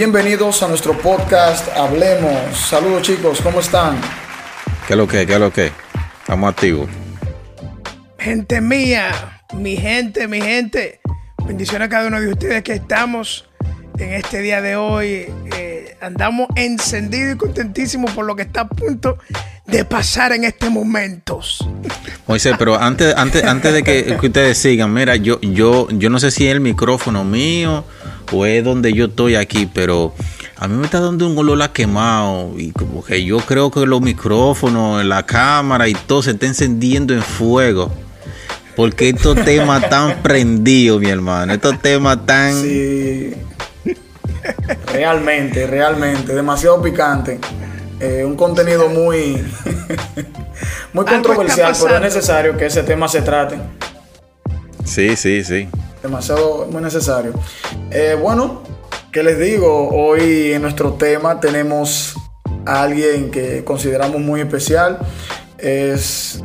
Bienvenidos a nuestro podcast Hablemos. Saludos chicos, ¿cómo están? ¿Qué es lo que? ¿Qué es lo que? Estamos activos. Gente mía, mi gente, mi gente. Bendiciones a cada uno de ustedes que estamos en este día de hoy. Eh, andamos encendidos y contentísimos por lo que está a punto de pasar en estos momentos. Moisés, pero antes, antes, antes de que, que ustedes sigan, mira, yo, yo, yo no sé si es el micrófono mío o es donde yo estoy aquí, pero a mí me está dando un olor a quemado y como que yo creo que los micrófonos, la cámara y todo se está encendiendo en fuego. Porque estos temas tan prendidos, mi hermano, estos temas tan... Sí. Realmente, realmente, demasiado picante. Eh, un contenido muy, muy controversial, pero es necesario que ese tema se trate. Sí, sí, sí. Demasiado, muy necesario. Eh, bueno, ¿qué les digo? Hoy en nuestro tema tenemos a alguien que consideramos muy especial. Es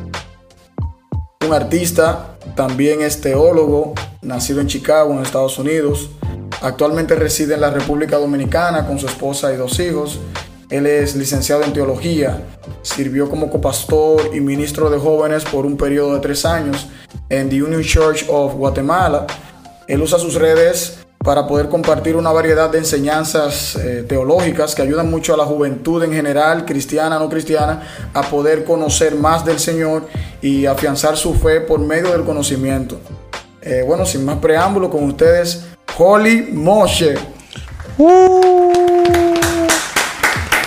un artista, también es teólogo, nacido en Chicago, en Estados Unidos. Actualmente reside en la República Dominicana con su esposa y dos hijos. Él es licenciado en teología, sirvió como copastor y ministro de jóvenes por un periodo de tres años en The Union Church of Guatemala. Él usa sus redes para poder compartir una variedad de enseñanzas eh, teológicas que ayudan mucho a la juventud en general, cristiana, no cristiana, a poder conocer más del Señor y afianzar su fe por medio del conocimiento. Eh, bueno, sin más preámbulo, con ustedes, Holly Moshe.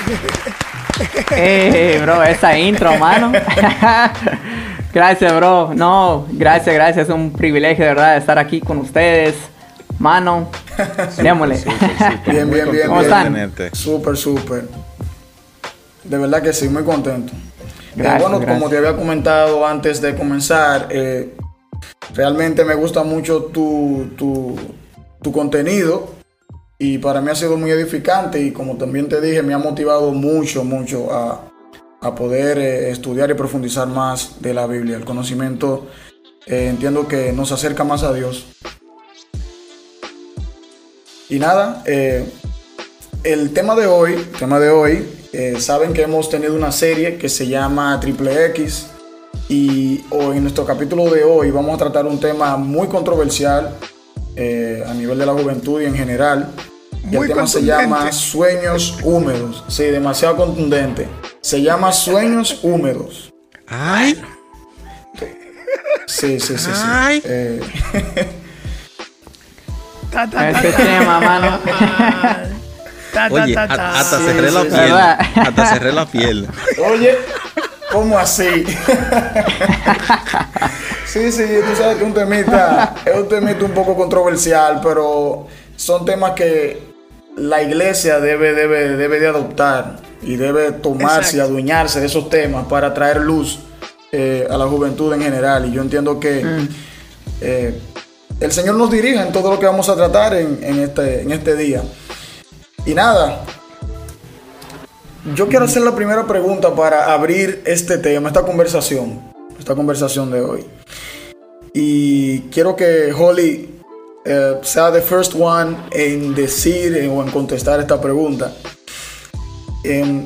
Eh, bro, esa intro, mano. gracias, bro. No, gracias, gracias. Es un privilegio, de verdad, estar aquí con ustedes. Mano, démosle. Bien, bien, bien. ¿Cómo están? Súper, súper. De verdad que sí, muy contento. Eh, bueno, gracias. como te había comentado antes de comenzar, eh, realmente me gusta mucho tu, tu, tu contenido y para mí ha sido muy edificante y como también te dije, me ha motivado mucho, mucho a, a poder eh, estudiar y profundizar más de la Biblia. El conocimiento eh, entiendo que nos acerca más a Dios. Y nada, eh, el tema de hoy, tema de hoy, eh, saben que hemos tenido una serie que se llama Triple X y hoy, en nuestro capítulo de hoy vamos a tratar un tema muy controversial a nivel de la juventud y en general. Y Muy el tema se llama Sueños Húmedos. Sí, demasiado contundente. Se llama Sueños Húmedos. Ay, Sí, sí, sí. sí. Ay. Eh, Ta, ta, ta, Este tema, mano. Ta, ta, oye, ta, a- ta. hasta Sí, cerré la sí, piel. ¿Verdad? Hasta cerré la piel. Oye, ¿cómo así? sí, sí, tú sabes que un temita, es un temita un poco controversial, pero son temas que la iglesia debe, debe, debe de adoptar y debe tomarse y adueñarse de esos temas para traer luz eh, a la juventud en general. Y yo entiendo que eh, el Señor nos dirija en todo lo que vamos a tratar en, en este, en este día. Y nada, yo quiero hacer la primera pregunta para abrir este tema, esta conversación, esta conversación de hoy. Y quiero que Holly eh, sea the first one en decir o en contestar esta pregunta. Em,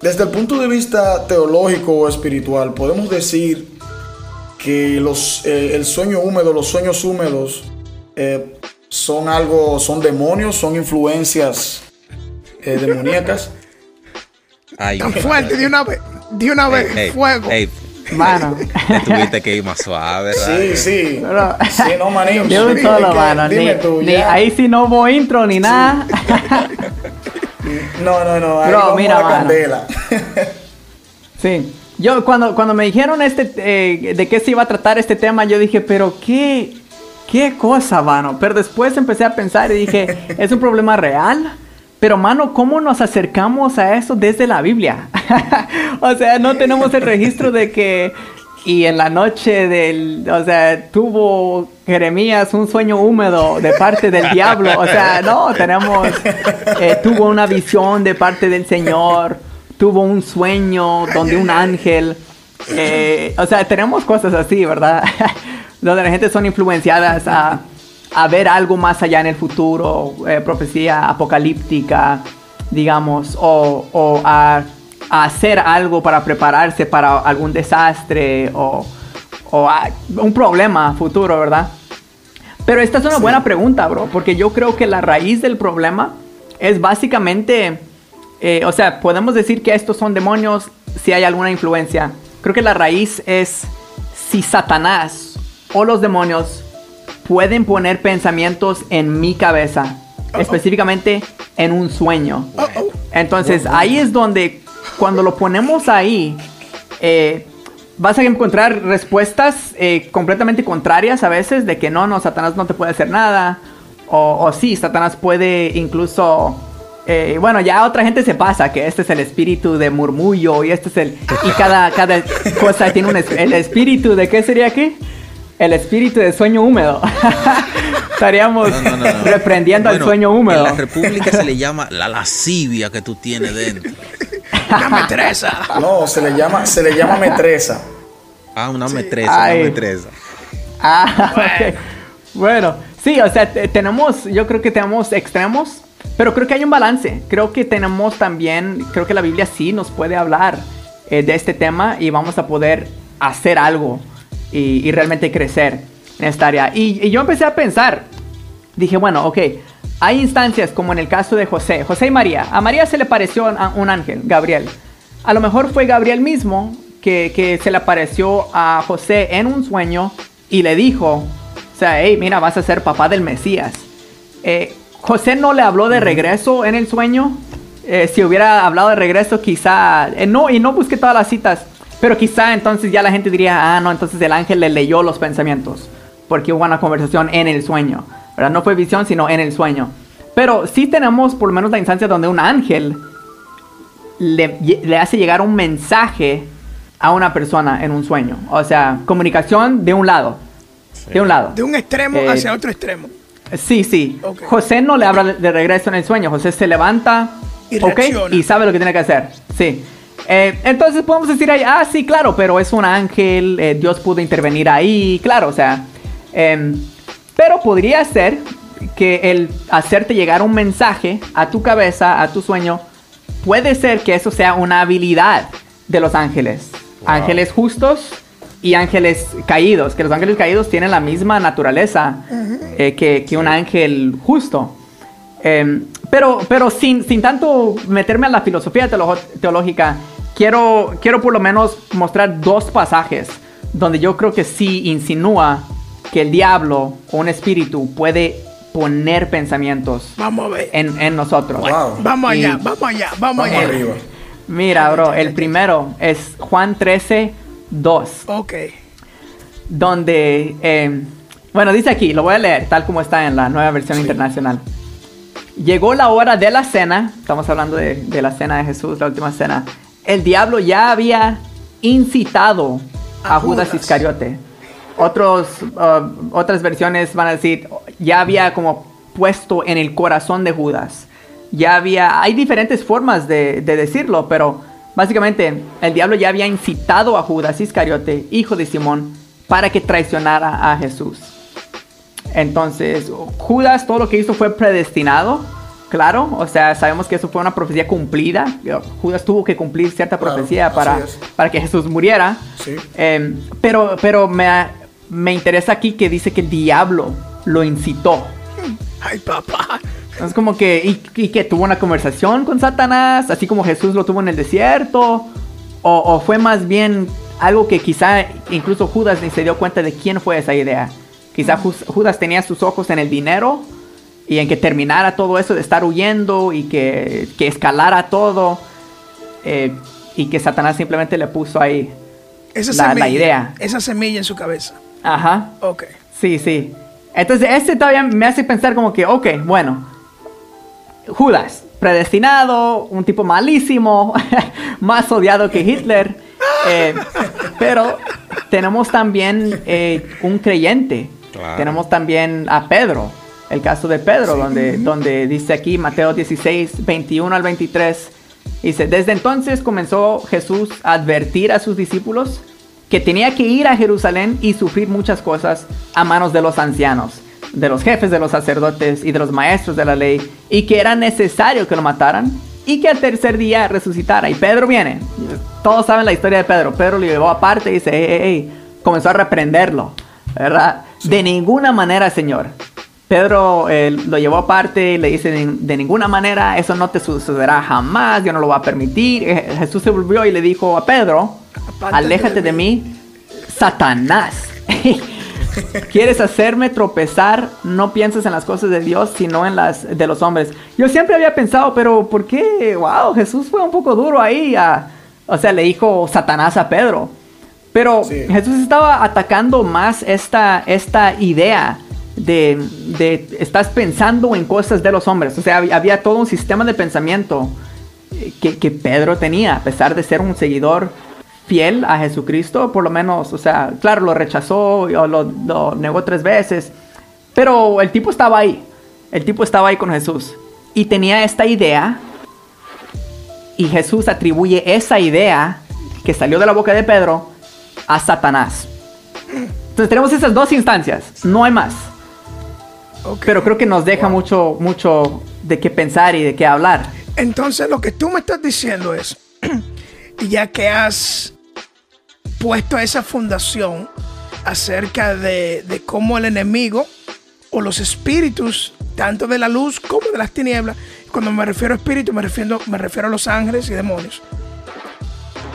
desde el punto de vista teológico o espiritual, podemos decir que los, eh, el sueño húmedo, los sueños húmedos, eh, son algo, son demonios, son influencias eh, demoníacas. Ay, Tan fuerte, de una vez, de una vez, Ey, ey, fuego. ey, Mano. te tuviste que ir más suave, ¿verdad? Sí, sí. Bro. Sí, no, manín. De un solo, que- mano. Ni, tú, ni- ahí sí no hubo intro ni nada. No, no, no. Ahí Bro, vamos mira, a la mano. candela. Sí. yo cuando, cuando me dijeron este, eh, de qué se iba a tratar este tema, yo dije, pero qué, qué cosa, mano. Pero después empecé a pensar y dije, es un problema real. Pero, mano, ¿cómo nos acercamos a eso desde la Biblia? o sea, no tenemos el registro de que y en la noche del, o sea, tuvo Jeremías un sueño húmedo de parte del diablo. O sea, no, tenemos, eh, tuvo una visión de parte del Señor, tuvo un sueño donde un ángel, eh, o sea, tenemos cosas así, ¿verdad? donde la gente son influenciadas a, a ver algo más allá en el futuro, eh, profecía apocalíptica, digamos, o, o a hacer algo para prepararse para algún desastre o, un problema futuro, ¿verdad? Pero esta es una buena pregunta, bro, porque yo creo que la raíz del problema es básicamente, eh, o sea, podemos decir que estos son demonios si hay alguna influencia. Creo que la raíz es si Satanás o los demonios pueden poner pensamientos en mi cabeza, específicamente en un sueño. Entonces ahí es donde cuando lo ponemos ahí, eh, vas a encontrar respuestas eh, completamente contrarias a veces de que no, no, Satanás no te puede hacer nada. O, o sí, Satanás puede incluso... Eh, bueno, ya otra gente se pasa que este es el espíritu de murmullo y este es el... Y cada, cada cosa tiene un... El espíritu de qué sería aquí? El espíritu de sueño húmedo. Estaríamos reprendiendo al sueño húmedo. En la República se le llama la lascivia que tú tienes dentro. Una metresa. No, se le llama, se le llama metresa. Ah, una metresa, una metresa. Ah, bueno. bueno, sí, o sea, tenemos, yo creo que tenemos extremos, pero creo que hay un balance. Creo que tenemos también, creo que la Biblia sí nos puede hablar eh, de este tema y vamos a poder hacer algo y, realmente crecer en esta área. Y, y, yo empecé a pensar, dije, bueno, ok, hay instancias como en el caso de José, José y María. A María se le pareció un ángel, Gabriel. A lo mejor fue Gabriel mismo que, se le apareció a José en un sueño y le dijo, o sea, hey, mira, vas a ser papá del Mesías. Eh, José no le habló de regreso en el sueño. Eh, si hubiera hablado de regreso, quizá, eh, no, y no busqué todas las citas, pero quizá entonces ya la gente diría, ah, no, entonces el ángel le leyó los pensamientos, porque hubo una conversación en el sueño. No fue visión, sino en el sueño. Pero sí tenemos por lo menos la instancia donde un ángel le, hace llegar un mensaje a una persona en un sueño. O sea, comunicación de un lado. De un lado. De un extremo eh, hacia otro extremo. Sí, sí. José no le habla de, regreso en el sueño. José se levanta y, y sabe lo que tiene que hacer. Sí. Eh, entonces podemos decir ahí, ah, sí, claro, pero es un ángel, eh, Dios pudo intervenir ahí, claro, o sea, em, pero podría ser que el hacerte llegar un mensaje a tu cabeza, a tu sueño, puede ser que eso sea una habilidad de los ángeles. Ángeles justos y ángeles caídos, que los ángeles caídos tienen la misma naturaleza eh, que, un ángel justo. Em, pero pero sin, sin, tanto meterme a la filosofía teológica, quiero, quiero por lo menos mostrar dos pasajes donde yo creo que sí insinúa que el diablo o un espíritu puede poner pensamientos En, nosotros. Vamos allá, vamos allá, vamos, allá. Arriba. Mira, bro, el primero es Juan 13, 2. Ok. Donde, eh, bueno, dice aquí, lo voy a leer tal como está en la nueva versión internacional. Llegó la hora de la cena, estamos hablando de, de la cena de Jesús, la última cena. El diablo ya había incitado a, Judas Iscariote otros, uh, otras versiones van a decir, ya había como puesto en el corazón de Judas. Ya había, hay diferentes formas de, decirlo, pero básicamente el diablo ya había incitado a Judas Iscariote, hijo de Simón, para que traicionara a Jesús. Entonces, Judas todo lo que hizo fue predestinado, claro, o sea, sabemos que eso fue una profecía cumplida. Judas tuvo que cumplir cierta profecía para, para que Jesús muriera. Em, pero, pero me, me interesa aquí que dice que el diablo lo incitó. Ay, papá. Es como que, y, que tuvo una conversación con Satanás, así como Jesús lo tuvo en el desierto, o, fue más bien algo que quizá incluso Judas ni se dio cuenta de quién fue esa idea. Quizá Judas tenía sus ojos en el dinero y en que terminara todo eso de estar huyendo y que, que escalara todo. Eh, y que Satanás simplemente le puso ahí Esa la, semilla, la idea. Esa semilla en su cabeza. Ajá. Ok. Sí, sí. Entonces, este todavía me hace pensar como que, ok, bueno, Judas, predestinado, un tipo malísimo, más odiado que Hitler, eh, pero tenemos también eh, un creyente, Claro. tenemos también a Pedro, el caso de Pedro, donde, donde dice aquí Mateo 16, 21 al 23, dice, desde entonces comenzó Jesús a advertir a sus discípulos que tenía que ir a Jerusalén y sufrir muchas cosas a manos de los ancianos, de los jefes de los sacerdotes y de los maestros de la ley, y que era necesario que lo mataran y que al tercer día resucitara. Y Pedro viene, todos saben la historia de Pedro, Pedro lo llevó aparte y dice, "Ey, ey, ey", comenzó a reprenderlo, ¿verdad? De ninguna manera, Señor. Pedro eh, lo llevó aparte y le dice, de, ninguna manera, eso no te sucederá jamás, yo no lo voy a permitir. Eh, Jesús se volvió y le dijo a Pedro, aléjate de de mí, Satanás. ¿Quieres hacerme tropezar? No pienses en las cosas de Dios, sino en las de los hombres. Yo siempre había pensado, pero ¿por qué? Wow, Jesús fue un poco duro ahí. a- o sea, le dijo Satanás a Pedro. Pero Sí. Jesús estaba atacando más esta, esta idea de, de estás pensando en cosas de los hombres. O sea, hab- había todo un sistema de pensamiento eh, que, Pedro tenía, a pesar de ser un seguidor fiel a Jesucristo, por lo menos, o sea, claro, lo rechazó lo, lo negó tres veces, pero el tipo estaba ahí, el tipo estaba ahí con Jesús y tenía esta idea y Jesús atribuye esa idea que salió de la boca de Pedro a Satanás. Entonces tenemos esas dos instancias, no hay más. Pero creo que nos deja mucho, mucho de qué pensar y de qué hablar. Entonces lo que tú me estás diciendo es, ya que has puesto esa fundación acerca de, de cómo el enemigo o los espíritus, tanto de la luz como de las tinieblas, cuando me refiero a espíritu me refiero, me refiero a los ángeles y demonios,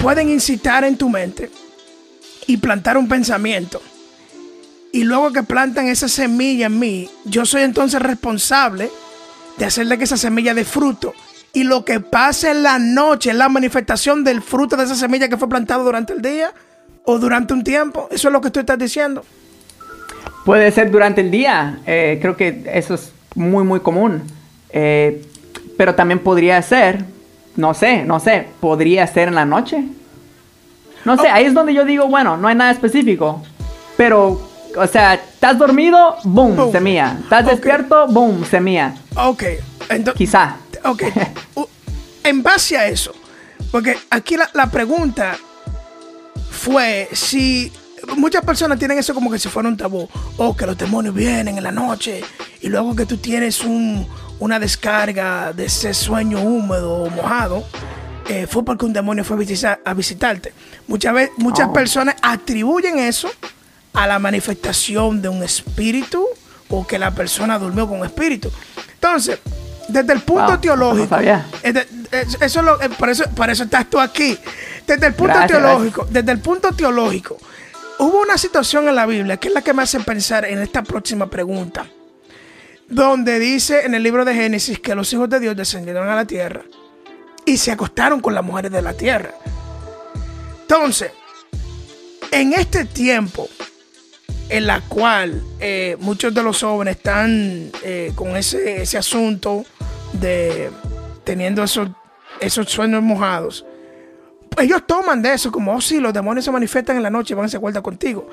pueden incitar en tu mente y plantar un pensamiento. Y luego que plantan esa semilla en mí, yo soy entonces responsable de hacerle que esa semilla dé fruto. Y lo que pase en la noche es la manifestación del fruto de esa semilla que fue plantado durante el día o durante un tiempo. Eso es lo que tú estás diciendo. Puede ser durante el día, eh, creo que eso es muy muy común. Eh, pero también podría ser, no sé, no sé, podría ser en la noche. No sé, ahí es donde yo digo, bueno, no hay nada específico. Pero, o sea, estás dormido, boom, Boom. semilla. Estás despierto, boom, semilla. Ok, entonces... Quizá. Ok, en base a eso, porque aquí la, la pregunta fue si muchas personas tienen eso como que si fuera un tabú, o que los demonios vienen en la noche y luego que tú tienes un- una descarga de ese sueño húmedo o mojado, eh, fue porque un demonio fue a, visita- a visitarte. Muchas veces, muchas Oh. personas atribuyen eso a la manifestación de un espíritu o que la persona durmió con un espíritu. Entonces, desde el punto Wow, teológico, eso lo- por, eso, por eso estás tú aquí. Desde el punto Gracias, teológico, desde el punto teológico, hubo una situación en la Biblia que es la que me hace pensar en esta próxima pregunta, donde dice en el libro de Génesis que los hijos de Dios descendieron a la tierra y se acostaron con las mujeres de la tierra. Entonces, en este tiempo en la cual eh, muchos de los jóvenes están eh, con ese, ese asunto de teniendo esos, esos sueños mojados, ellos toman de eso como, oh sí, los demonios se manifiestan en la noche y van a se cuenta contigo.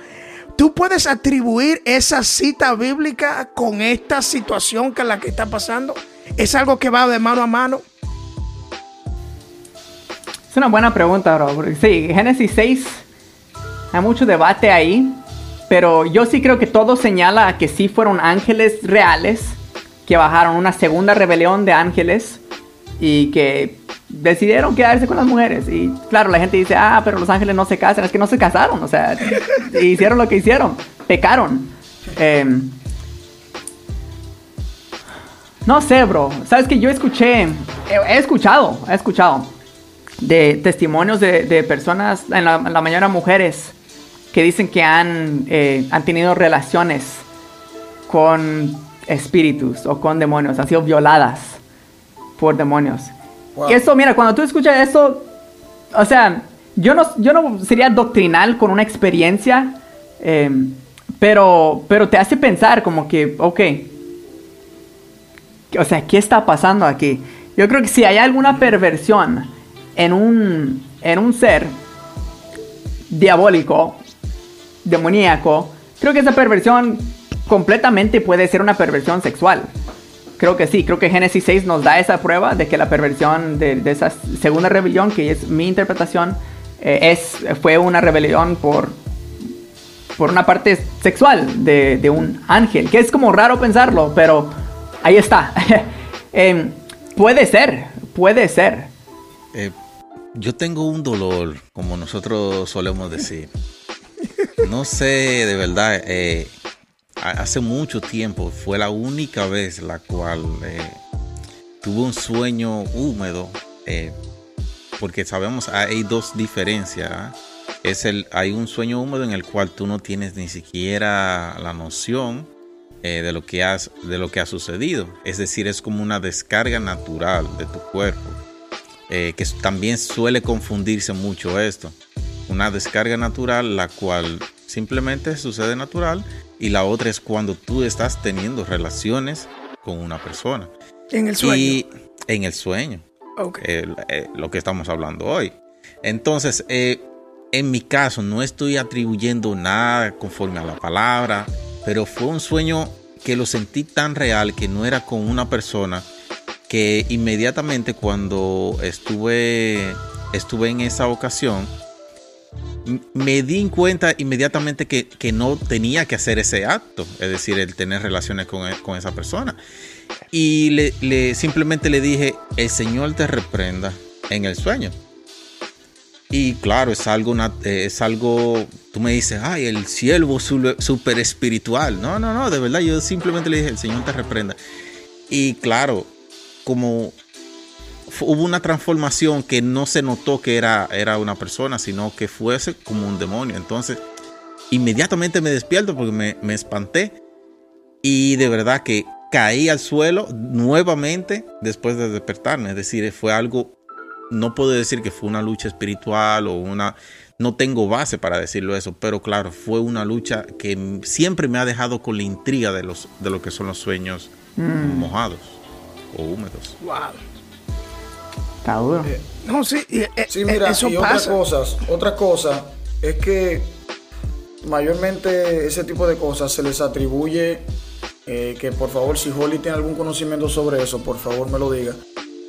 Tú puedes atribuir esa cita bíblica con esta situación que es la que está pasando. Es algo que va de mano a mano. Es una buena pregunta, bro. Sí, Génesis 6, hay mucho debate ahí, pero yo sí creo que todo señala a que sí fueron ángeles reales que bajaron una segunda rebelión de ángeles y que decidieron quedarse con las mujeres. Y claro, la gente dice, ah, pero los ángeles no se casan. Es que no se casaron, o sea, hicieron lo que hicieron, pecaron. Em, no sé, bro. Sabes que yo escuché, he, he escuchado, he escuchado de testimonios de, de personas, en la, en la mayoría mujeres, que dicen que han, eh, han tenido relaciones con espíritus o con demonios, han sido violadas por demonios. Wow. Y eso, mira, cuando tú escuchas eso, o sea, yo no, yo no sería doctrinal con una experiencia, eh, pero, pero te hace pensar como que, ok, o sea, ¿qué está pasando aquí? Yo creo que si hay alguna perversión en un, en un ser diabólico, demoníaco, creo que esa perversión completamente puede ser una perversión sexual. Creo que sí, creo que Génesis 6 nos da esa prueba de que la perversión de, esa segunda rebelión, que es mi interpretación, eh, es, fue una rebelión por, por una parte sexual de, un ángel, que es como raro pensarlo, pero ahí está. eh, puede ser, puede ser. Eh, yo tengo un dolor, como nosotros solemos decir. No sé, de verdad, eh, hace mucho tiempo fue la única vez la cual eh, tuve un sueño húmedo, eh, porque sabemos hay dos diferencias. ¿ah? Es el, hay un sueño húmedo en el cual tú no tienes ni siquiera la noción de, lo que has, de lo que ha sucedido. Es decir, es como una descarga natural de tu cuerpo. que también suele confundirse mucho esto. Una descarga natural, la cual simplemente sucede natural y la otra es cuando tú estás teniendo relaciones con una persona. En el sueño. Y en el sueño. Okay. Eh, lo que estamos hablando hoy. Entonces, eh, en mi caso, no estoy atribuyendo nada conforme a la palabra, pero fue un sueño que lo sentí tan real que no era con una persona que inmediatamente cuando estuve, estuve en esa ocasión, me di cuenta inmediatamente que, no tenía que hacer ese acto, es decir, el tener relaciones con, con esa persona. Y le, simplemente le dije, el Señor te reprenda en el sueño. Y claro, es algo, es algo, tú me dices, ay, el siervo súper espiritual. No, no, no, de verdad, yo simplemente le dije, el Señor te reprenda. Y claro, como hubo una transformación que no se notó que era, era una persona, sino que fuese como un demonio. Entonces, inmediatamente me despierto porque me, me espanté y de verdad que caí al suelo nuevamente después de despertarme. Es decir, fue algo, no puedo decir que fue una lucha espiritual o una, no tengo base para decirlo eso, pero claro, fue una lucha que siempre me ha dejado con la intriga de, los, de lo que son los sueños mm. mojados o húmedos. Wow. Eh, no, sí, eh, sí mira, eso y otras cosas, otra cosa es que mayormente ese tipo de cosas se les atribuye eh, que por favor si Holly tiene algún conocimiento sobre eso, por favor me lo diga.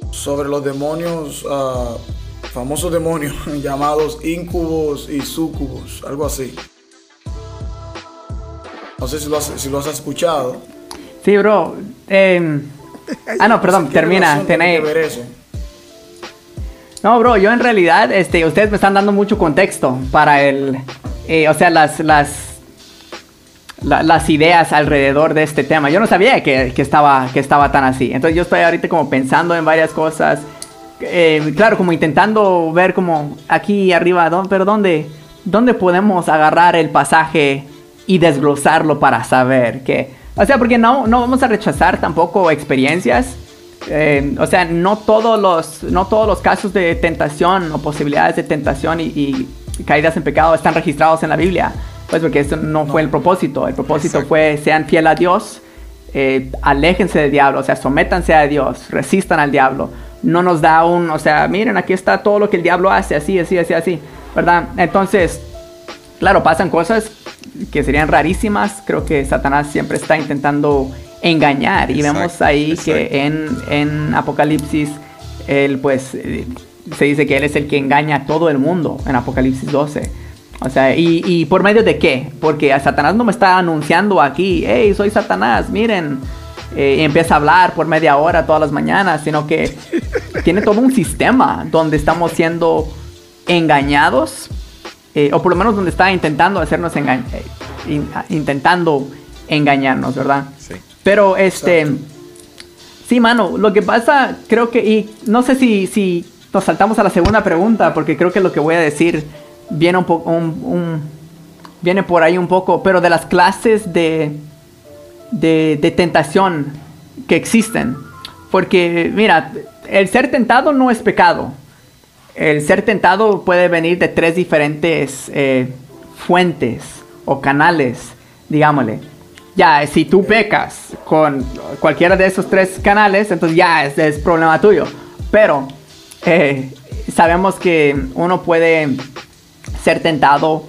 Sobre los demonios, uh, famosos demonios llamados incubos y sucubos, algo así. No sé si lo has, si lo has escuchado. Sí, bro. Em, ah, no, perdón, termina. Tenéis. No, bro, yo en realidad, este, ustedes me están dando mucho contexto para el, eh, o sea, las, las, las ideas alrededor de este tema. Yo no sabía que, estaba, que estaba tan así. Entonces yo estoy ahorita como pensando en varias cosas. Eh, claro, como intentando ver como aquí arriba, pero ¿dónde, ¿dónde podemos agarrar el pasaje y desglosarlo para saber que... O sea, porque no, no vamos a rechazar tampoco experiencias eh, o sea, no todos, los, no todos los casos de tentación o posibilidades de tentación y, caídas en pecado están registrados en la Biblia. Pues porque eso no, fue el propósito. El propósito fue sean fieles a Dios, eh, aléjense del diablo, o sea, sométanse a Dios, resistan al diablo. No nos da un, o sea, miren, aquí está todo lo que el diablo hace, así, así, así, así, ¿verdad? Entonces, claro, pasan cosas que serían rarísimas. Creo que Satanás siempre está intentando engañar. y vemos ahí que en, en, Apocalipsis, él pues se dice que él es el que engaña a todo el mundo en Apocalipsis 12. O sea, y, y por medio de qué? Porque a Satanás no me está anunciando aquí, hey, soy Satanás, miren. Eh, y empieza a hablar por media hora todas las mañanas, sino que tiene todo un sistema donde estamos siendo engañados, eh, o por lo menos donde está intentando hacernos engañar, eh, intentando engañarnos, ¿verdad? Pero este. Sí, mano, lo que pasa, creo que. Y no sé si, si nos saltamos a la segunda pregunta, porque creo que lo que voy a decir viene un poco. Un, viene por ahí un poco, pero de las clases de, de, de tentación que existen. Porque, mira, el ser tentado no es pecado. el ser tentado puede venir de tres diferentes eh, fuentes o canales, digámosle. Ya, si tú pecas con cualquiera de esos tres canales, entonces ya es, es problema tuyo. Pero eh, sabemos que uno puede ser tentado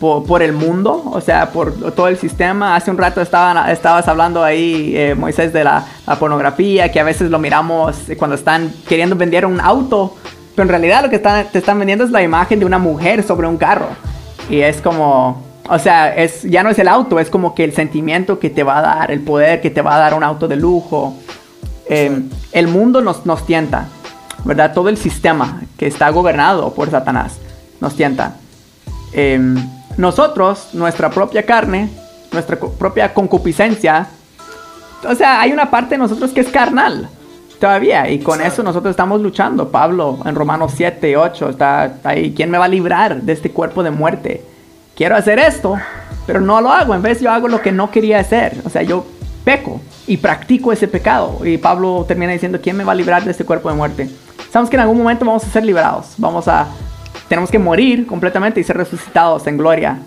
por, el mundo, o sea, por todo el sistema. Hace un rato estaban, estabas hablando ahí, eh, Moisés, de la, pornografía, que a veces lo miramos cuando están queriendo vender un auto, pero en realidad lo que te están vendiendo es la imagen de una mujer sobre un carro. Y es como, o sea, es, ya no es el auto, es como que el sentimiento que te va a dar, el poder que te va a dar un auto de lujo. Eh, el mundo nos, nos tienta, ¿verdad? Todo el sistema que está gobernado por Satanás nos tienta. Eh, nosotros, nuestra propia carne, nuestra propia concupiscencia, o sea, hay una parte de nosotros que es carnal todavía y con eso nosotros estamos luchando. Pablo en Romanos 7, 8 está ahí, ¿quién me va a librar de este cuerpo de muerte? Quiero hacer esto, pero no lo hago, en vez yo hago lo que no quería hacer, o sea, yo peco y practico ese pecado y Pablo termina diciendo, ¿quién me va a librar de este cuerpo de muerte? Sabemos que en algún momento vamos a ser librados, vamos a tenemos que morir completamente y ser resucitados en gloria.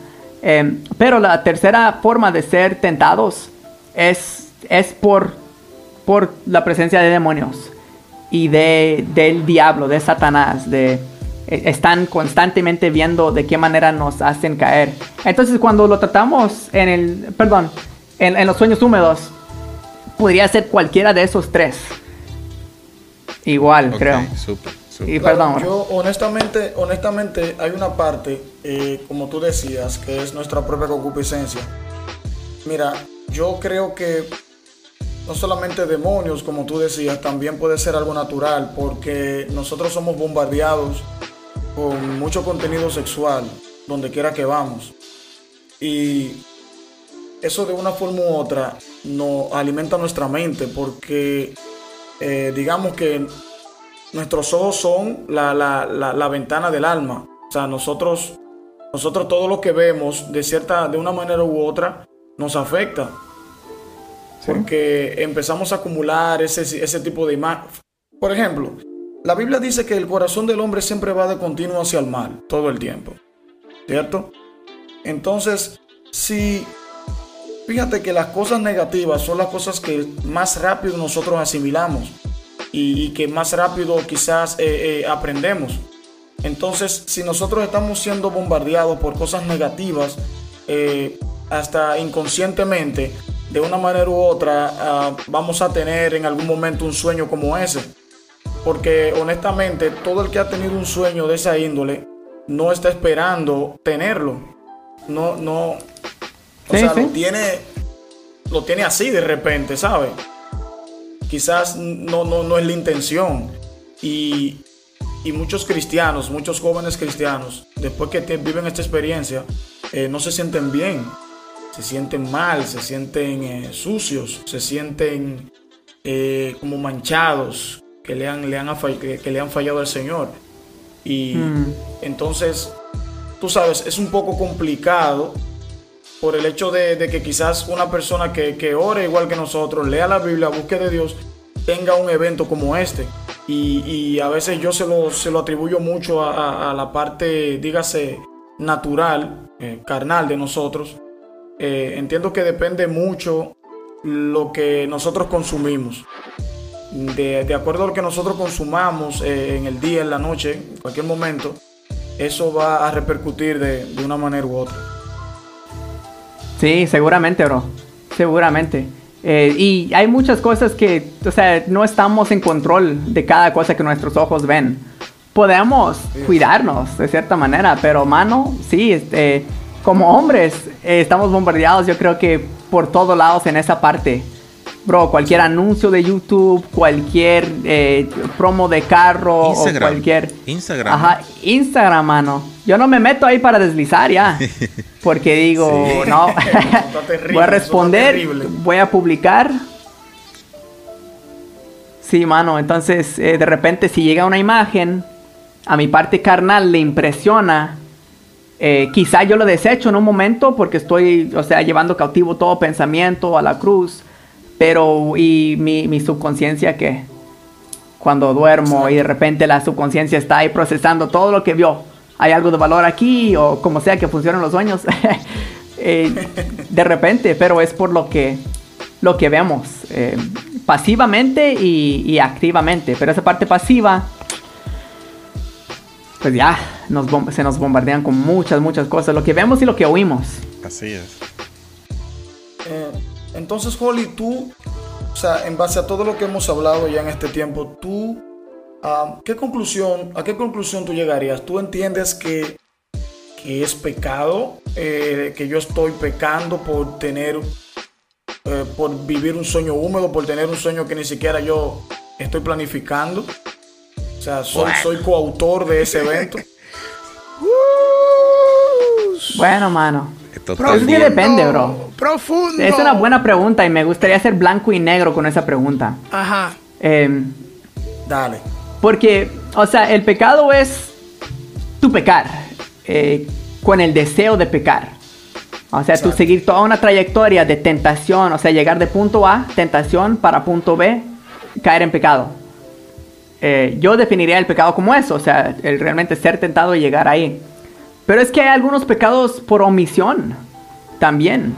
Em, pero la tercera forma de ser tentados es, es por, por la presencia de demonios y de, del diablo, de Satanás, de, están constantemente viendo de qué manera nos hacen caer. Entonces cuando lo tratamos en el, perdón, en, los sueños húmedos, podría ser cualquiera de esos tres. Igual, creo. Y perdón. Yo honestamente, honestamente hay una parte, eh, como tú decías, que es nuestra propia concupiscencia. Mira, yo creo que no solamente demonios, como tú decías, también puede ser algo natural, porque nosotros somos bombardeados con mucho contenido sexual, donde quiera que vamos. Y eso de una forma u otra nos alimenta nuestra mente, porque eh, digamos que nuestros ojos son la, ventana del alma. O sea, nosotros, nosotros todo lo que vemos de cierta, de una manera u otra, nos afecta. Porque empezamos a acumular ese, ese tipo de imagen. Por ejemplo, la Biblia dice que el corazón del hombre siempre va de continuo hacia el mal, todo el tiempo. ¿Cierto? Entonces, si fíjate que las cosas negativas son las cosas que más rápido nosotros asimilamos y, que más rápido quizás eh, eh, aprendemos. Entonces, si nosotros estamos siendo bombardeados por cosas negativas, eh, hasta inconscientemente, de una manera u otra, ah, vamos a tener en algún momento un sueño como ese. Porque honestamente, todo el que ha tenido un sueño de esa índole no está esperando tenerlo. No, no. O sea, Lo, tiene, lo tiene así de repente, ¿sabes? quizás no, no, no es la intención. Y, muchos cristianos, muchos jóvenes cristianos, después que viven esta experiencia, eh, no se sienten bien, se sienten mal, se sienten eh, sucios, se sienten eh, como manchados, que le han, le han, que, le han fallado al Señor. Y hmm. entonces, tú sabes, es un poco complicado por el hecho de, que quizás una persona que, ore igual que nosotros, lea la Biblia, busque de Dios, tenga un evento como este. Y, a veces yo se lo, se lo atribuyo mucho a, la parte, dígase, natural, eh, carnal de nosotros. Eh, entiendo que depende mucho lo que nosotros consumimos. De, acuerdo a lo que nosotros consumamos eh, en el día, en la noche, en cualquier momento, eso va a repercutir de, de una manera u otra. Sí, seguramente, bro. Seguramente. Eh, y hay muchas cosas que, o sea, no estamos en control de cada cosa que nuestros ojos ven. Podemos cuidarnos de cierta manera, pero mano, sí, este, como hombres eh, estamos bombardeados, yo creo que por todos lados en esa parte. Bro, cualquier anuncio de YouTube, cualquier eh, promo de carro o cualquier... Instagram. Ajá, Instagram, mano. Yo no me meto ahí para deslizar ya. Porque digo, no, voy a responder, voy a publicar. Sí, mano, entonces eh, de repente si llega una imagen, a mi parte carnal le impresiona, eh, quizá yo lo desecho en un momento porque estoy, o sea, llevando cautivo todo pensamiento a la cruz, pero ¿y mi, mi subconsciencia qué? cuando duermo y de repente la subconsciencia está ahí procesando todo lo que vio. Hay algo de valor aquí o como sea que funcionen los sueños. Eh, de repente, pero es por lo que, lo que vemos. Eh, pasivamente y, activamente. Pero esa parte pasiva, pues ya nos se nos bombardean con muchas, muchas cosas. Lo que vemos y lo que oímos. Así es. Eh, entonces, Holly, tú, o sea, en base a todo lo que hemos hablado ya en este tiempo, tú, ¿a qué conclusión, a qué conclusión tú llegarías? ¿Tú entiendes que, que es pecado, eh, que yo estoy pecando por tener eh, por vivir un sueño húmedo, por tener un sueño que ni siquiera yo estoy planificando. O sea, soy, soy coautor de ese evento. bueno, mano. Es que depende, bro. Profundo. Es una buena pregunta y me gustaría ser blanco y negro con esa pregunta. Ajá. Em, Dale. Porque, o sea, el pecado es tu pecar. Eh, con el deseo de pecar. O sea, tú seguir toda una trayectoria de tentación, o sea, llegar de punto A, tentación, para punto B, caer en pecado. Eh, yo definiría el pecado como eso, o sea, el realmente ser tentado y llegar ahí. Pero es que hay algunos pecados por omisión también.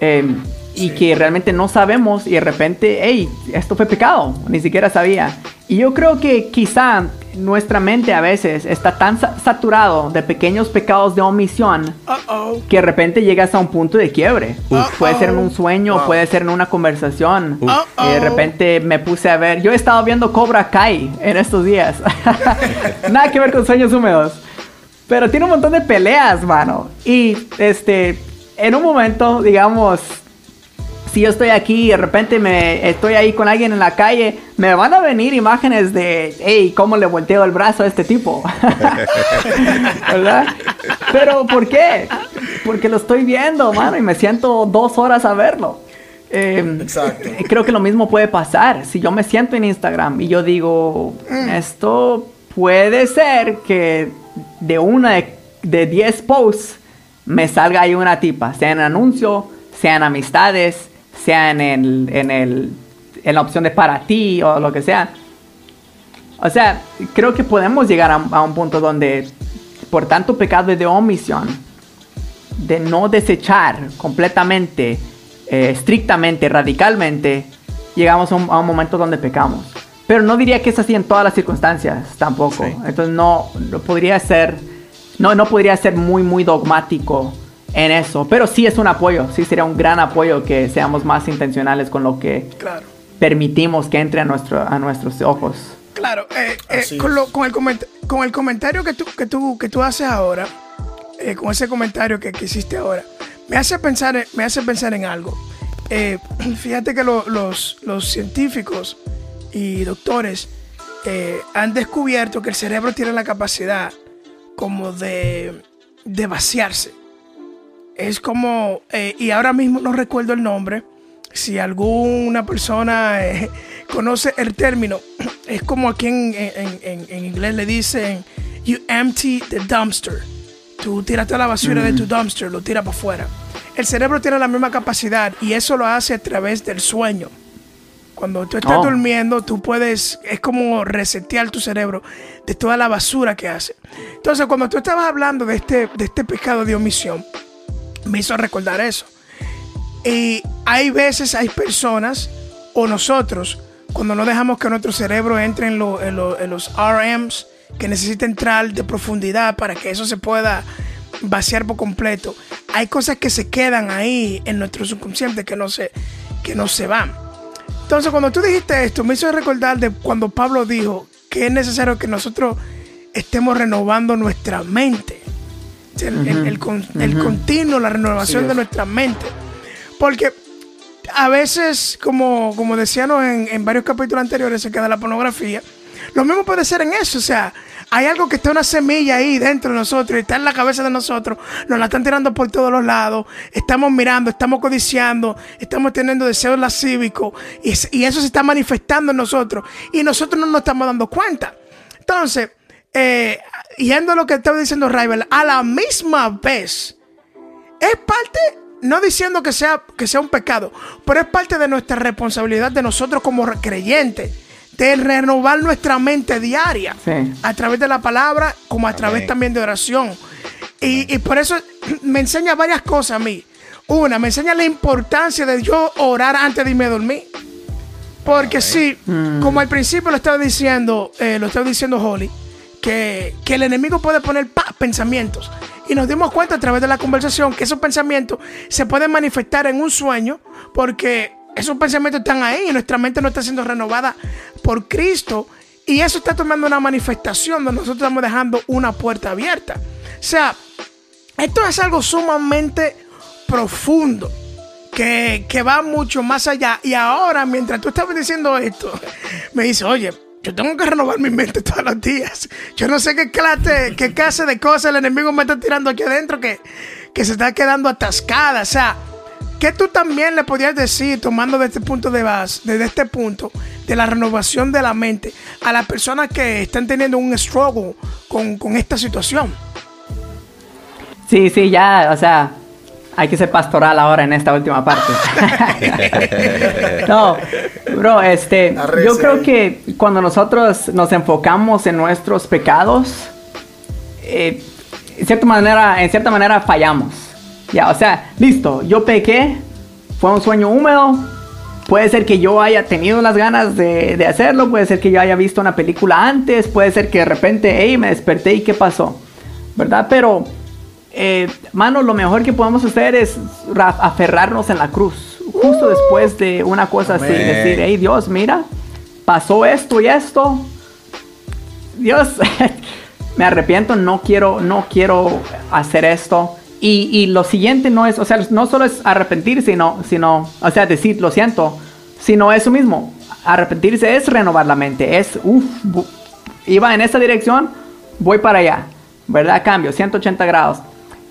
Em, y que realmente no sabemos y de repente, hey, esto fue pecado, ni siquiera sabía. Y yo creo que quizá nuestra mente a veces está tan saturado de pequeños pecados de omisión que de repente llegas a un punto de quiebre. Puede ser en un sueño, puede ser en una conversación. Y de repente me puse a ver, yo he estado viendo Cobra Kai en estos días. Nada que ver con sueños húmedos. Pero tiene un montón de peleas, mano. Y este, en un momento, digamos, si yo estoy aquí y de repente me estoy ahí con alguien en la calle, me van a venir imágenes de, hey, cómo le volteo el brazo a este tipo. ¿Verdad? Pero ¿por qué? Porque lo estoy viendo, mano, y me siento dos horas a verlo. Em, Exacto. Creo que lo mismo puede pasar. Si yo me siento en Instagram y yo digo, mm. esto puede ser que de una de 10 posts me salga ahí una tipa, sea en anuncio, sean amistades, sea en, en, el, en la opción de para ti o lo que sea. O sea, creo que podemos llegar a, un punto donde por tanto pecado de omisión, de no desechar completamente, eh, estrictamente, radicalmente, llegamos a un, momento donde pecamos. Pero no diría que es así en todas las circunstancias tampoco. Entonces no, no podría ser, no, no podría ser muy, muy dogmático en eso. Pero sí es un apoyo, sí sería un gran apoyo que seamos más intencionales con lo que permitimos que entre a, nuestro, a nuestros ojos. Claro, eh, eh, con, el con, el comentario que tú, que tú, que tú haces ahora, eh, con ese comentario que, hiciste ahora, me hace pensar, me hace pensar en algo. fíjate que los, los científicos y doctores han descubierto que el cerebro tiene la capacidad como de, de vaciarse es como, eh, y ahora mismo no recuerdo el nombre, si alguna persona eh, conoce el término, es como aquí en, en, inglés le dicen, you empty the dumpster. Tú tiras toda la basura de tu mm. dumpster, lo tiras para afuera. El cerebro tiene la misma capacidad y eso lo hace a través del sueño. Cuando tú estás oh. durmiendo, tú puedes, es como resetear tu cerebro de toda la basura que hace. Entonces, cuando tú estabas hablando de este, de este pecado de omisión, me hizo recordar eso. Y hay veces, hay personas o nosotros, cuando no dejamos que nuestro cerebro entre en, los RMs que necesita entrar de profundidad para que eso se pueda vaciar por completo, hay cosas que se quedan ahí en nuestro subconsciente que no se, que no se van. Entonces, cuando tú dijiste esto, me hizo recordar de cuando Pablo dijo que es necesario que nosotros estemos renovando nuestra mente el, continuo, la renovación de nuestra mente. Porque a veces, como, como decíamos en, en, varios capítulos anteriores, se queda la pornografía. Lo mismo puede ser en eso, o sea, hay algo que está una semilla ahí dentro de nosotros, y está en la cabeza de nosotros, nos la están tirando por todos los lados, estamos mirando, estamos codiciando, estamos teniendo deseos lascívicos, y, y eso se está manifestando en nosotros, y nosotros no nos estamos dando cuenta. Entonces, eh, yendo a lo que estaba diciendo Rival, a la misma vez, es parte, no diciendo que sea, que sea un pecado, pero es parte de nuestra responsabilidad de nosotros como creyentes, de renovar nuestra mente diaria Sí. a través de la palabra como a través Amén. también de oración. Y, y por eso me enseña varias cosas a mí. Una, me enseña la importancia de yo orar antes de irme a dormir. Porque sí, como al principio lo estaba diciendo, eh, lo estaba diciendo Holly, que, que el enemigo puede poner pa- pensamientos. Y nos dimos cuenta a través de la conversación que esos pensamientos se pueden manifestar en un sueño porque esos pensamientos están ahí y nuestra mente no está siendo renovada por Cristo. Y eso está tomando una manifestación donde nosotros estamos dejando una puerta abierta. O sea, esto es algo sumamente profundo. Que, que va mucho más allá. Y ahora, mientras tú estabas diciendo esto, me dice, oye, yo tengo que renovar mi mente todos los días. Yo no sé qué clase, qué clase de cosas el enemigo me está tirando aquí adentro que, que se está quedando atascada. O sea, ¿qué tú también le podrías decir, tomando de este punto de base, desde este punto, de la renovación de la mente, a las personas que están teniendo un struggle con, con esta situación? Sí, sí, ya, o sea, hay que ser pastoral ahora en esta última parte. no, bro, este, Arrece yo creo que cuando nosotros nos enfocamos en nuestros pecados, eh, en cierta manera, en cierta manera fallamos. Ya, o sea, listo, yo pequé, fue un sueño húmedo. Puede ser que yo haya tenido las ganas de, de hacerlo, puede ser que yo haya visto una película antes, puede ser que de repente, hey, me desperté y qué pasó, ¿verdad? Pero, eh, mano, lo mejor que podemos hacer es ra- aferrarnos en la cruz, justo después de una cosa así, decir, hey, Dios, mira, pasó esto y esto, Dios, me arrepiento, no quiero, no quiero hacer esto. Y, y lo siguiente no es, o sea, no solo es arrepentirse, sino, sino, o sea, decir, lo siento, sino eso mismo. Arrepentirse es renovar la mente, es, uff, iba en esta dirección, voy para allá, ¿verdad? Cambio, 180 grados.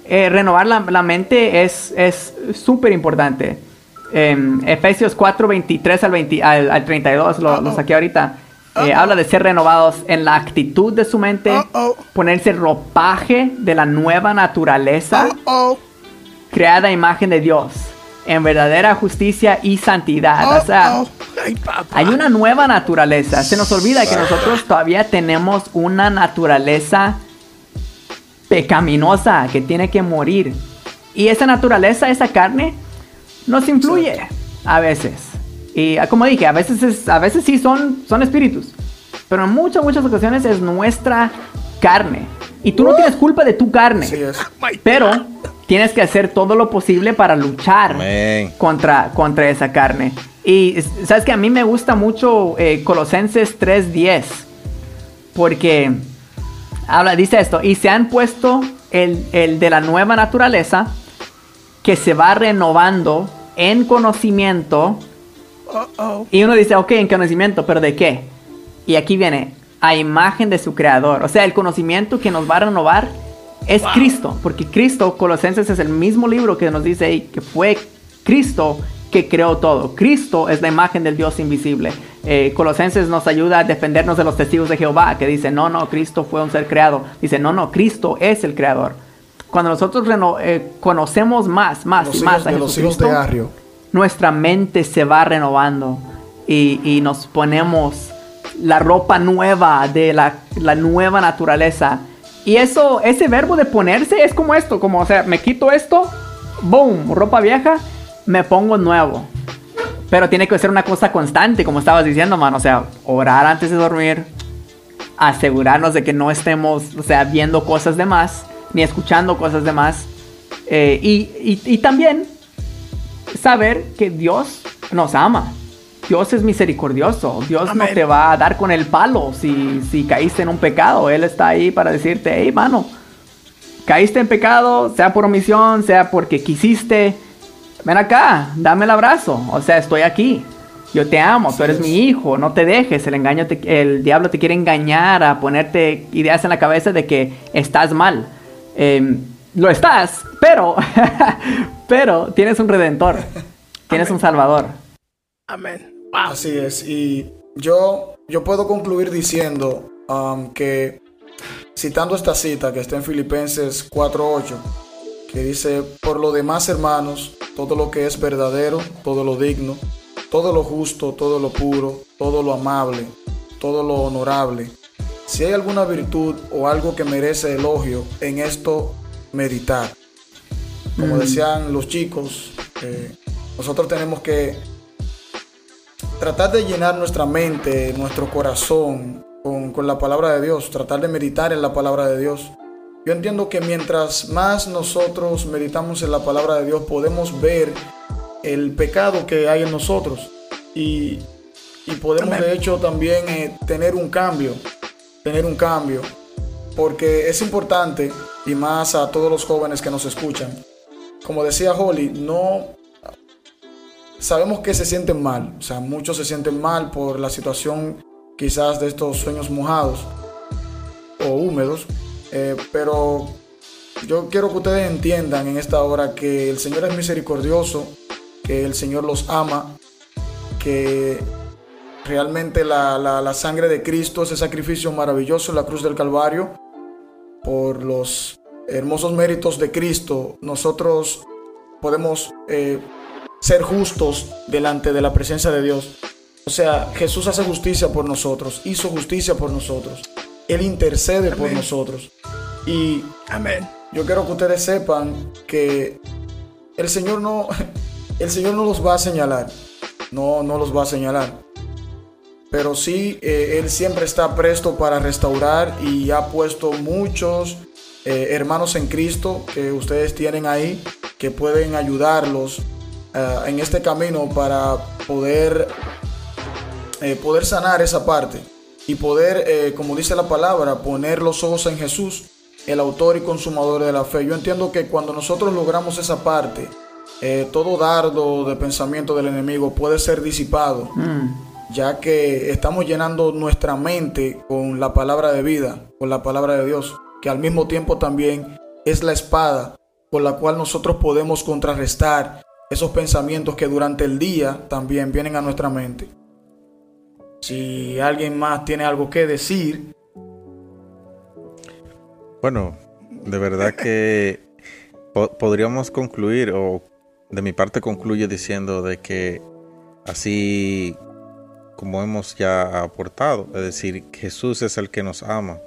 Eh, renovar la, la mente es es súper importante. Em, Efesios 4, 23 al, 20 al, al 32, lo, lo saqué ahorita. Eh, habla de ser renovados en la actitud de su mente, ponerse ropaje de la nueva naturaleza, oh, creada imagen de Dios, en verdadera justicia y santidad. o sea. Ay, hay una nueva naturaleza. Se nos olvida que nosotros todavía tenemos una naturaleza pecaminosa que tiene que morir. Y esa naturaleza, esa carne, nos influye a veces. Y ah, como dije, a veces, es- a veces sí son, son espíritus. Pero en muchas, muchas ocasiones es nuestra carne. Y tú no tienes culpa de tu carne. Así es. Pero tienes que hacer todo lo posible para luchar contra, contra esa carne. Y sabes que a mí me gusta mucho eh, Colosenses 3.10. Porque habla, dice esto, y se han puesto el, el de la nueva naturaleza que se va renovando en conocimiento. Oh, oh. Y uno dice, ok, en conocimiento, pero ¿de qué? Y aquí viene, a imagen de su creador. O sea, el conocimiento que nos va a renovar es Cristo. Porque Cristo, Colosenses es el mismo libro que nos dice ahí que fue Cristo que creó todo. Cristo es la imagen del Dios invisible. Eh, Colosenses nos ayuda a defendernos de los testigos de Jehová, que dice, no, no, Cristo fue un ser creado. Dice, no, no, Cristo es el creador. Cuando nosotros eh, conocemos más, más Los y hijos más a de los hijos de Arrio. Nuestra mente se va renovando y, nos ponemos la ropa nueva de la, nueva naturaleza. Y eso, ese verbo de ponerse es como esto, como, o sea, me quito esto, boom, ropa vieja, me pongo nuevo. Pero tiene que ser una cosa constante, como estabas diciendo, man. O sea, orar antes de dormir, asegurarnos de que no estemos, o sea, viendo cosas de más, ni escuchando cosas de más. Eh, y- y también saber que Dios nos ama. Dios es misericordioso. Dios no te va a dar con el palo si, si caíste en un pecado. Él está ahí para decirte, hey, mano, caíste en pecado, sea por omisión, sea porque quisiste. Ven acá, dame el abrazo. O sea, estoy aquí. Yo te amo, tú eres mi hijo, no te dejes. El, engaño te- el diablo te quiere engañar a ponerte ideas en la cabeza de que estás mal. Em, lo estás, pero, pero tienes un redentor, tienes un salvador. Amén. Wow. Así es. Y yo, yo puedo concluir diciendo um, que, citando esta cita que está en Filipenses 4.8, que dice, por lo demás hermanos, todo lo que es verdadero, todo lo digno, todo lo justo, todo lo puro, todo lo amable, todo lo honorable. Si hay alguna virtud o algo que merece elogio, en esto meditar. Como decían los chicos, eh, nosotros tenemos que tratar de llenar nuestra mente, nuestro corazón con, con, la palabra de Dios, tratar de meditar en la palabra de Dios. Yo entiendo que mientras más nosotros meditamos en la palabra de Dios, podemos ver el pecado que hay en nosotros y, y podemos de hecho también eh, tener un cambio, tener un cambio, porque es importante y más a todos los jóvenes que nos escuchan. Como decía Holly, no sabemos que se sienten mal, o sea, muchos se sienten mal por la situación quizás de estos sueños mojados o húmedos, eh, pero yo quiero que ustedes entiendan en esta hora que el Señor es misericordioso, que el Señor los ama, que realmente la, la sangre de Cristo, ese sacrificio maravilloso en la cruz del Calvario, por los hermosos méritos de Cristo, nosotros podemos eh, ser justos delante de la presencia de Dios. O sea, Jesús hace justicia por nosotros, hizo justicia por nosotros. Él intercede por nosotros. Y Amén. yo quiero que ustedes sepan que el Señor no, el Señor no los va a señalar. No, no los va a señalar. Pero sí, eh, Él siempre está presto para restaurar y ha puesto muchos eh, hermanos en Cristo que ustedes tienen ahí que pueden ayudarlos eh, en este camino para poder, eh, poder sanar esa parte y poder, eh, como dice la palabra, poner los ojos en Jesús, el autor y consumador de la fe. Yo entiendo que cuando nosotros logramos esa parte, todo dardo de pensamiento del enemigo puede ser disipado, ya que estamos llenando nuestra mente con la palabra de vida, con la palabra de Dios, que al mismo tiempo también es la espada con la cual nosotros podemos contrarrestar esos pensamientos que durante el día también vienen a nuestra mente. Si alguien más tiene algo que decir. Bueno, de verdad que podríamos concluir, o de mi parte concluye diciendo de que así como hemos ya aportado, es decir, Jesús es el que nos ama.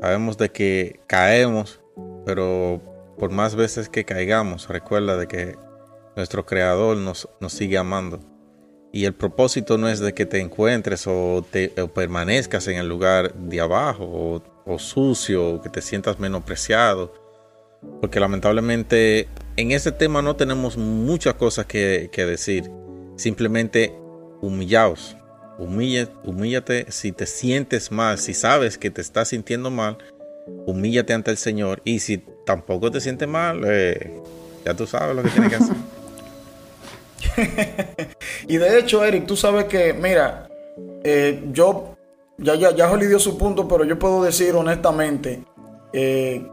Sabemos de que caemos, pero por más veces que caigamos, recuerda de que nuestro Creador nos, nos sigue amando. Y el propósito no es de que te encuentres o, te, permanezcas en el lugar de abajo o, sucio o que te sientas menospreciado. Porque lamentablemente en ese tema no tenemos muchas cosas que, decir. Simplemente humillaos. Humíllate, humíllate si te sientes mal, si sabes que te estás sintiendo mal, humíllate ante el Señor. Y si tampoco te sientes mal, eh, ya tú sabes lo que tienes que hacer. y de hecho, Eric, tú sabes que, mira, eh, yo, ya, ya, ya dio su punto, pero yo puedo decir honestamente eh,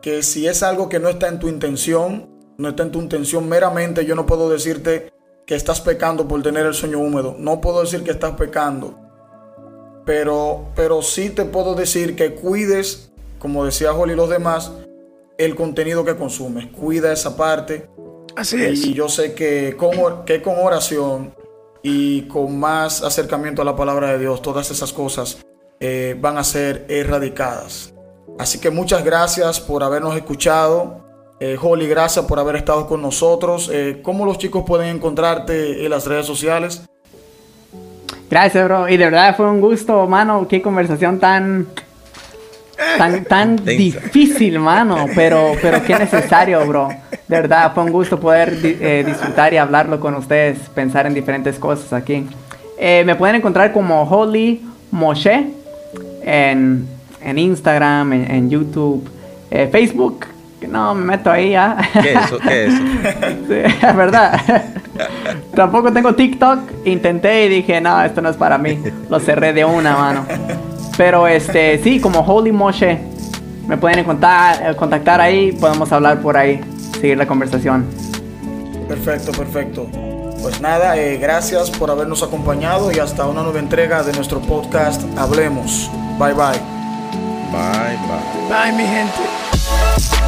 que si es algo que no está en tu intención, no está en tu intención meramente, yo no puedo decirte que estás pecando por tener el sueño húmedo. No puedo decir que estás pecando. Pero, pero sí te puedo decir que cuides, como decía Holly y los demás, el contenido que consumes. Cuida esa parte. Así es. Y yo sé que con, que con oración y con más acercamiento a la palabra de Dios, todas esas cosas eh, van a ser erradicadas. Así que muchas gracias por habernos escuchado. Eh, Holly, gracias por haber estado con nosotros. Eh, ¿Cómo los chicos pueden encontrarte en las redes sociales? Gracias, bro. Y de verdad fue un gusto, mano. Qué conversación tan tan, tan difícil, mano, pero, pero qué necesario, bro. De verdad, fue un gusto poder eh, disfrutar y hablarlo con ustedes, pensar en diferentes cosas aquí. Eh, me pueden encontrar como Holy Moshe en, en Instagram, en, YouTube, eh, Facebook. No, me meto ahí ya. ¿Qué es eso? ¿Qué es eso? sí, es verdad. Tampoco tengo TikTok. Intenté y dije, no, esto no es para mí. Lo cerré de una mano. Pero este, sí, como Holy Moshe, me pueden contactar, eh, contactar ahí, podemos hablar por ahí, seguir la conversación. Perfecto, perfecto. Pues nada, eh, gracias por habernos acompañado y hasta una nueva entrega de nuestro podcast Hablemos. Bye bye. Bye bye. Bye mi gente. Oh,